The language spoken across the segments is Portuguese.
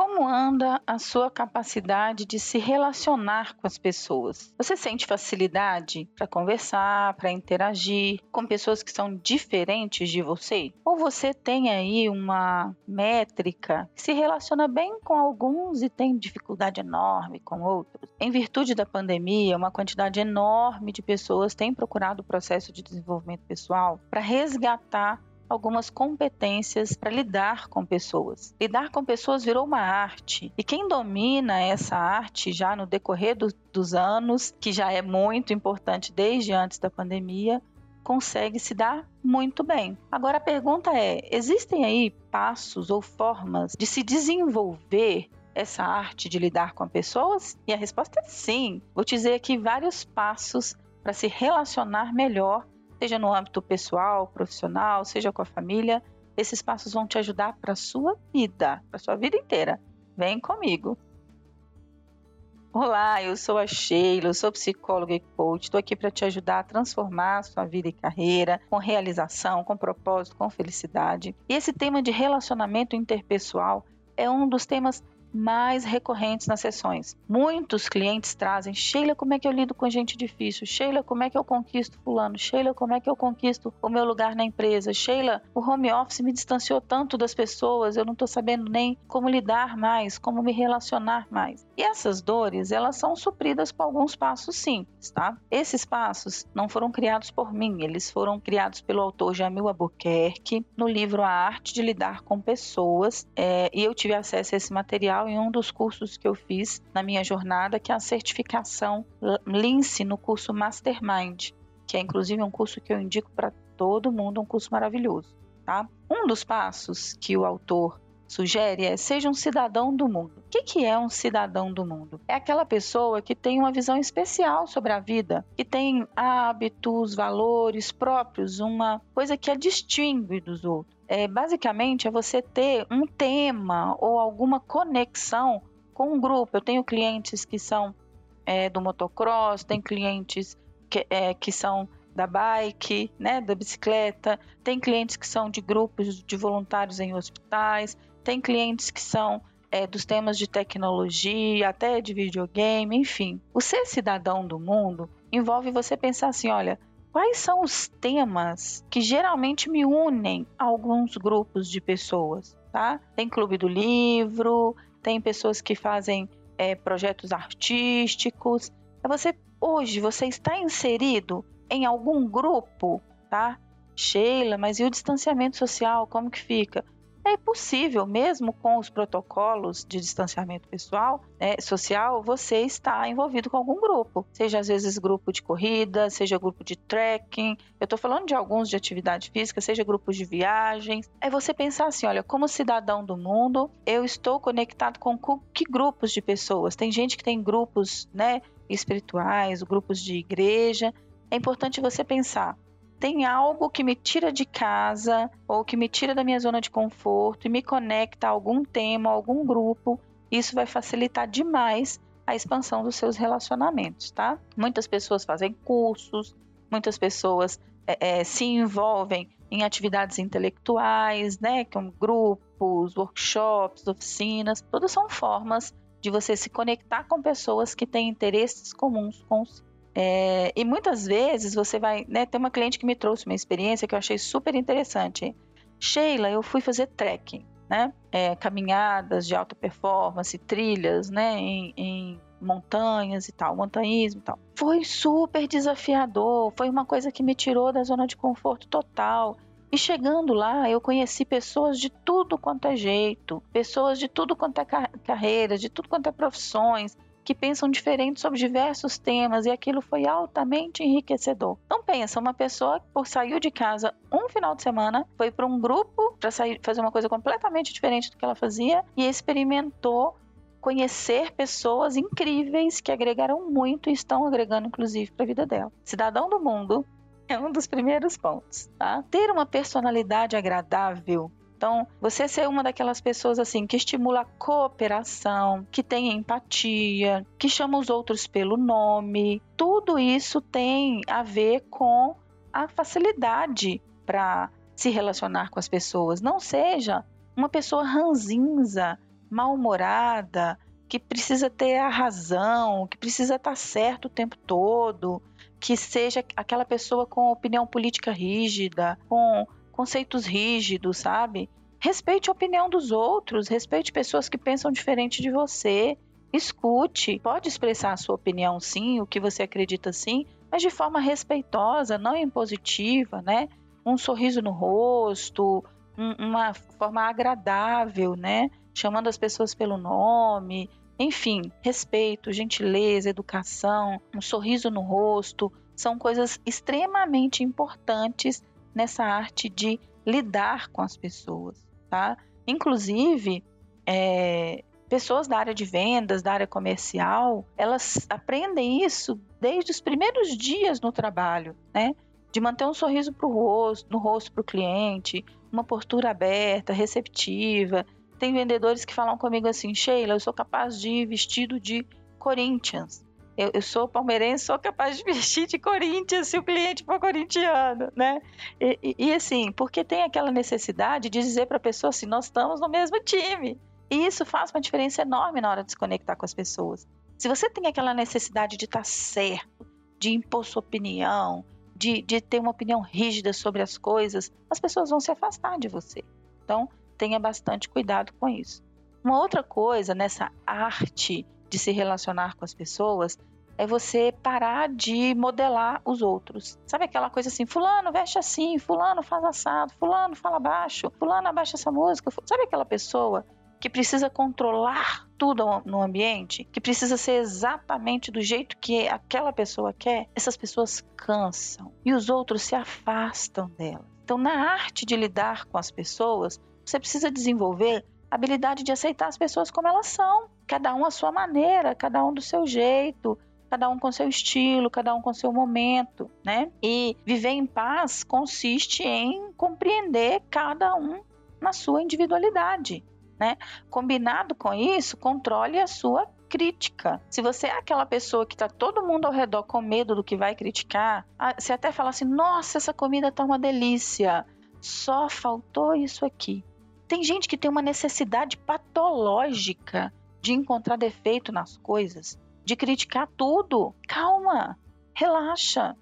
como anda a sua capacidade de se relacionar com as pessoas? Você sente facilidade para conversar, para interagir com pessoas que são diferentes de você? Ou você tem aí uma métrica que se relaciona bem com alguns e tem dificuldade enorme com outros? Em virtude da pandemia, uma quantidade enorme de pessoas tem procurado o processo de desenvolvimento pessoal para resgatar algumas competências para lidar com pessoas. Lidar com pessoas virou uma arte e quem domina essa arte já no decorrer do, dos anos, que já é muito importante desde antes da pandemia, consegue se dar muito bem. Agora a pergunta é: existem aí passos ou formas de se desenvolver essa arte de lidar com pessoas? E a resposta é sim. Vou te dizer aqui vários passos para se relacionar melhor seja no âmbito pessoal, profissional, seja com a família, esses passos vão te ajudar para sua vida, para sua vida inteira. Vem comigo. Olá, eu sou a Sheila, eu sou psicóloga e coach. Estou aqui para te ajudar a transformar a sua vida e carreira com realização, com propósito, com felicidade. E esse tema de relacionamento interpessoal é um dos temas mais recorrentes nas sessões. Muitos clientes trazem: Sheila, como é que eu lido com gente difícil? Sheila, como é que eu conquisto Fulano? Sheila, como é que eu conquisto o meu lugar na empresa? Sheila, o home office me distanciou tanto das pessoas, eu não estou sabendo nem como lidar mais, como me relacionar mais. E essas dores, elas são supridas por alguns passos simples, tá? Esses passos não foram criados por mim, eles foram criados pelo autor Jamil Albuquerque no livro A Arte de Lidar com Pessoas, é, e eu tive acesso a esse material em um dos cursos que eu fiz na minha jornada, que é a certificação Lince no curso Mastermind, que é inclusive um curso que eu indico para todo mundo, um curso maravilhoso, tá? Um dos passos que o autor sugere é seja um cidadão do mundo. O que, é um cidadão do mundo? É aquela pessoa que tem uma visão especial sobre a vida, que tem hábitos, valores próprios, uma coisa que a distingue dos outros. É, basicamente é você ter um tema ou alguma conexão com um grupo. Eu tenho clientes que são é, do motocross, tem clientes que, é, que são da bike, né, da bicicleta, tem clientes que são de grupos de voluntários em hospitais, tem clientes que são é, dos temas de tecnologia, até de videogame, enfim. O ser cidadão do mundo envolve você pensar assim: olha, quais são os temas que geralmente me unem a alguns grupos de pessoas, tá? Tem clube do livro, tem pessoas que fazem é, projetos artísticos. É você hoje você está inserido em algum grupo, tá? Sheila, mas e o distanciamento social, como que fica? É possível, mesmo com os protocolos de distanciamento pessoal, né, social, você está envolvido com algum grupo, seja às vezes grupo de corrida, seja grupo de trekking. Eu estou falando de alguns de atividade física, seja grupos de viagens. É você pensar assim, olha, como cidadão do mundo, eu estou conectado com que grupos de pessoas? Tem gente que tem grupos, né, espirituais, grupos de igreja. É importante você pensar tem algo que me tira de casa ou que me tira da minha zona de conforto e me conecta a algum tema, a algum grupo, isso vai facilitar demais a expansão dos seus relacionamentos, tá? Muitas pessoas fazem cursos, muitas pessoas é, é, se envolvem em atividades intelectuais, né, como grupos, workshops, oficinas, todas são formas de você se conectar com pessoas que têm interesses comuns com os é, e muitas vezes você vai, né? Tem uma cliente que me trouxe uma experiência que eu achei super interessante. Sheila, eu fui fazer trekking, né? É, caminhadas de alta performance, trilhas, né? Em, em montanhas e tal, montanhismo e tal. Foi super desafiador, foi uma coisa que me tirou da zona de conforto total. E chegando lá, eu conheci pessoas de tudo quanto é jeito, pessoas de tudo quanto é car carreira, de tudo quanto é profissões, que pensam diferente sobre diversos temas e aquilo foi altamente enriquecedor. Então pensa, uma pessoa por saiu de casa um final de semana, foi para um grupo para fazer uma coisa completamente diferente do que ela fazia e experimentou conhecer pessoas incríveis que agregaram muito e estão agregando inclusive para a vida dela. Cidadão do mundo é um dos primeiros pontos, tá? Ter uma personalidade agradável então, você ser uma daquelas pessoas assim que estimula a cooperação, que tem empatia, que chama os outros pelo nome, tudo isso tem a ver com a facilidade para se relacionar com as pessoas. Não seja uma pessoa ranzinza, mal-humorada, que precisa ter a razão, que precisa estar certo o tempo todo, que seja aquela pessoa com opinião política rígida, com conceitos rígidos, sabe? Respeite a opinião dos outros, respeite pessoas que pensam diferente de você. Escute, pode expressar a sua opinião sim, o que você acredita sim, mas de forma respeitosa, não impositiva, né? Um sorriso no rosto, um, uma forma agradável, né? Chamando as pessoas pelo nome, enfim, respeito, gentileza, educação, um sorriso no rosto, são coisas extremamente importantes nessa arte de lidar com as pessoas tá? Inclusive, é, pessoas da área de vendas, da área comercial, elas aprendem isso desde os primeiros dias no trabalho, né? De manter um sorriso pro rosto, no rosto para o cliente, uma postura aberta, receptiva. Tem vendedores que falam comigo assim, Sheila, eu sou capaz de ir vestido de Corinthians. Eu, eu, sou palmeirense, sou capaz de vestir de Corinthians se o cliente for corintiano, né? E, e, e assim, porque tem aquela necessidade de dizer para a pessoa assim, nós estamos no mesmo time. E isso faz uma diferença enorme na hora de se conectar com as pessoas. Se você tem aquela necessidade de estar tá certo, de impor sua opinião, de, de ter uma opinião rígida sobre as coisas, as pessoas vão se afastar de você. Então, tenha bastante cuidado com isso. Uma outra coisa nessa arte de se relacionar com as pessoas é você parar de modelar os outros. Sabe aquela coisa assim, fulano veste assim, fulano faz assado, fulano fala baixo, fulano abaixa essa música. Sabe aquela pessoa que precisa controlar tudo no ambiente, que precisa ser exatamente do jeito que aquela pessoa quer? Essas pessoas cansam e os outros se afastam dela. Então, na arte de lidar com as pessoas, você precisa desenvolver a habilidade de aceitar as pessoas como elas são, cada um à sua maneira, cada um do seu jeito, cada um com seu estilo, cada um com seu momento, né? E viver em paz consiste em compreender cada um na sua individualidade, né? Combinado com isso, controle a sua crítica. Se você é aquela pessoa que está todo mundo ao redor com medo do que vai criticar, você até fala assim: nossa, essa comida tá uma delícia, só faltou isso aqui. Tem gente que tem uma necessidade patológica de encontrar defeito nas coisas de criticar tudo. Calma, relaxa.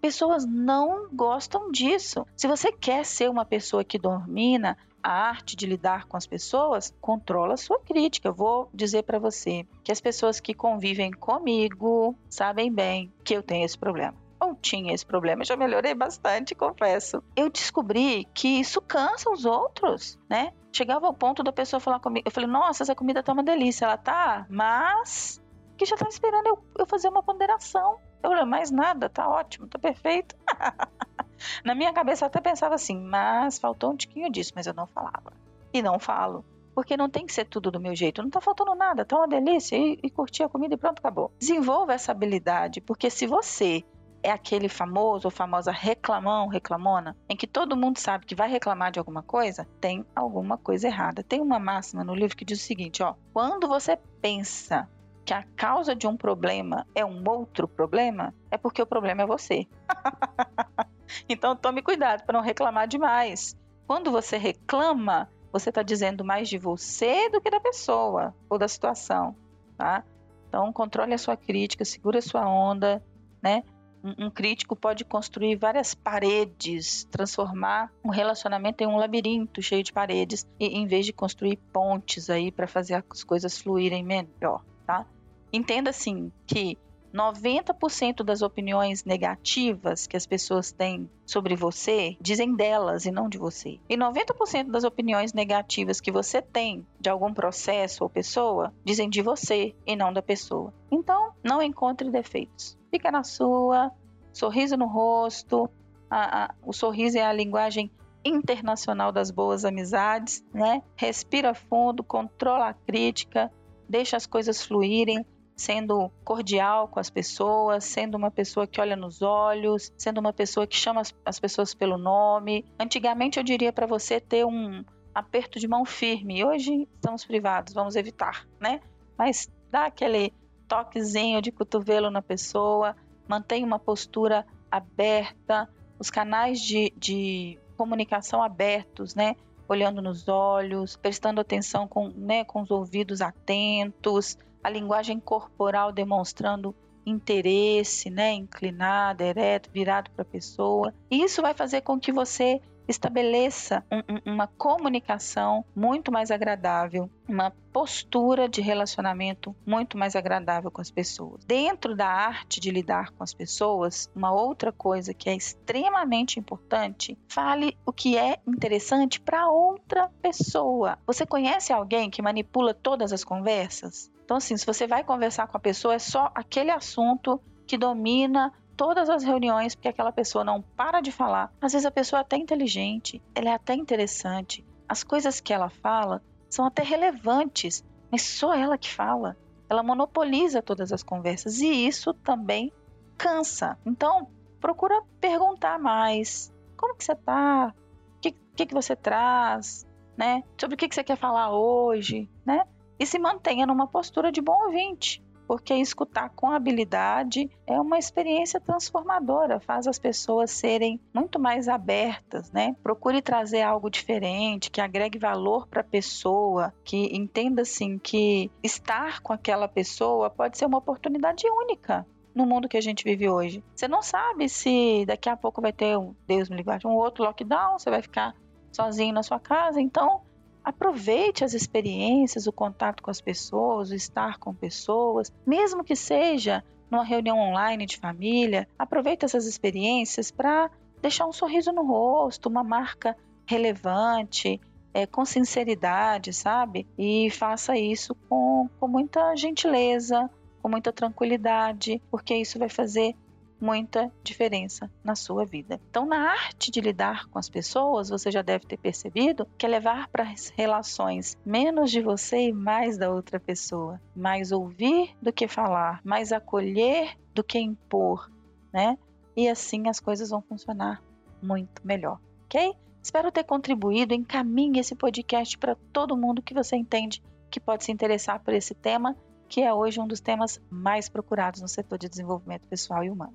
Pessoas não gostam disso. Se você quer ser uma pessoa que domina a arte de lidar com as pessoas, controla a sua crítica. Eu vou dizer para você que as pessoas que convivem comigo sabem bem que eu tenho esse problema. Ou tinha esse problema, já melhorei bastante, confesso. Eu descobri que isso cansa os outros, né? Chegava ao ponto da pessoa falar comigo, eu falei, nossa, essa comida tá uma delícia. Ela tá, mas que já estava esperando eu, eu fazer uma ponderação. Eu falei, mais nada, tá ótimo, tá perfeito. Na minha cabeça eu até pensava assim, mas faltou um tiquinho disso, mas eu não falava. E não falo. Porque não tem que ser tudo do meu jeito. Não tá faltando nada, tá uma delícia. E, e a comida e pronto, acabou. Desenvolva essa habilidade, porque se você é aquele famoso ou famosa reclamão, reclamona, em que todo mundo sabe que vai reclamar de alguma coisa, tem alguma coisa errada. Tem uma máxima no livro que diz o seguinte, ó: quando você pensa que a causa de um problema é um outro problema, é porque o problema é você. então tome cuidado para não reclamar demais. Quando você reclama, você está dizendo mais de você do que da pessoa ou da situação, tá? Então controle a sua crítica, segure a sua onda, né? Um, um crítico pode construir várias paredes, transformar um relacionamento em um labirinto cheio de paredes, e, em vez de construir pontes aí para fazer as coisas fluírem melhor tá? Entenda assim que 90% das opiniões negativas que as pessoas têm sobre você dizem delas e não de você. E 90% das opiniões negativas que você tem de algum processo ou pessoa dizem de você e não da pessoa. Então, não encontre defeitos. Fica na sua, sorriso no rosto. A, a, o sorriso é a linguagem internacional das boas amizades, né? Respira fundo, controla a crítica, deixa as coisas fluírem, sendo cordial com as pessoas, sendo uma pessoa que olha nos olhos, sendo uma pessoa que chama as, as pessoas pelo nome. Antigamente eu diria para você ter um aperto de mão firme. Hoje estamos privados, vamos evitar, né? Mas dá aquele toquezinho de cotovelo na pessoa, mantém uma postura aberta, os canais de, de comunicação abertos, né? Olhando nos olhos, prestando atenção com, né, com os ouvidos atentos, a linguagem corporal demonstrando interesse, né, inclinado, ereto, virado para a pessoa. Isso vai fazer com que você estabeleça um, uma comunicação muito mais agradável, uma postura de relacionamento muito mais agradável com as pessoas. Dentro da arte de lidar com as pessoas, uma outra coisa que é extremamente importante, fale o que é interessante para outra pessoa. Você conhece alguém que manipula todas as conversas? Então, assim, se você vai conversar com a pessoa, é só aquele assunto que domina todas as reuniões porque aquela pessoa não para de falar. Às vezes a pessoa é até inteligente, ela é até interessante. As coisas que ela fala são até relevantes, mas só ela que fala. Ela monopoliza todas as conversas e isso também cansa. Então, procura perguntar mais. Como que você tá? O que, que, que você traz? Né? Sobre o que, que você quer falar hoje? Né? E se mantenha numa postura de bom ouvinte porque escutar com habilidade é uma experiência transformadora, faz as pessoas serem muito mais abertas, né? Procure trazer algo diferente, que agregue valor para a pessoa, que entenda assim que estar com aquela pessoa pode ser uma oportunidade única no mundo que a gente vive hoje. Você não sabe se daqui a pouco vai ter um, Deus me livre, um outro lockdown, você vai ficar sozinho na sua casa, então Aproveite as experiências, o contato com as pessoas, o estar com pessoas, mesmo que seja numa reunião online de família. Aproveite essas experiências para deixar um sorriso no rosto, uma marca relevante, é, com sinceridade, sabe? E faça isso com, com muita gentileza, com muita tranquilidade, porque isso vai fazer muita diferença na sua vida. Então, na arte de lidar com as pessoas, você já deve ter percebido que é levar para as relações menos de você e mais da outra pessoa, mais ouvir do que falar, mais acolher do que impor, né? E assim as coisas vão funcionar muito melhor, ok? Espero ter contribuído. Encaminhe esse podcast para todo mundo que você entende que pode se interessar por esse tema, que é hoje um dos temas mais procurados no setor de desenvolvimento pessoal e humano.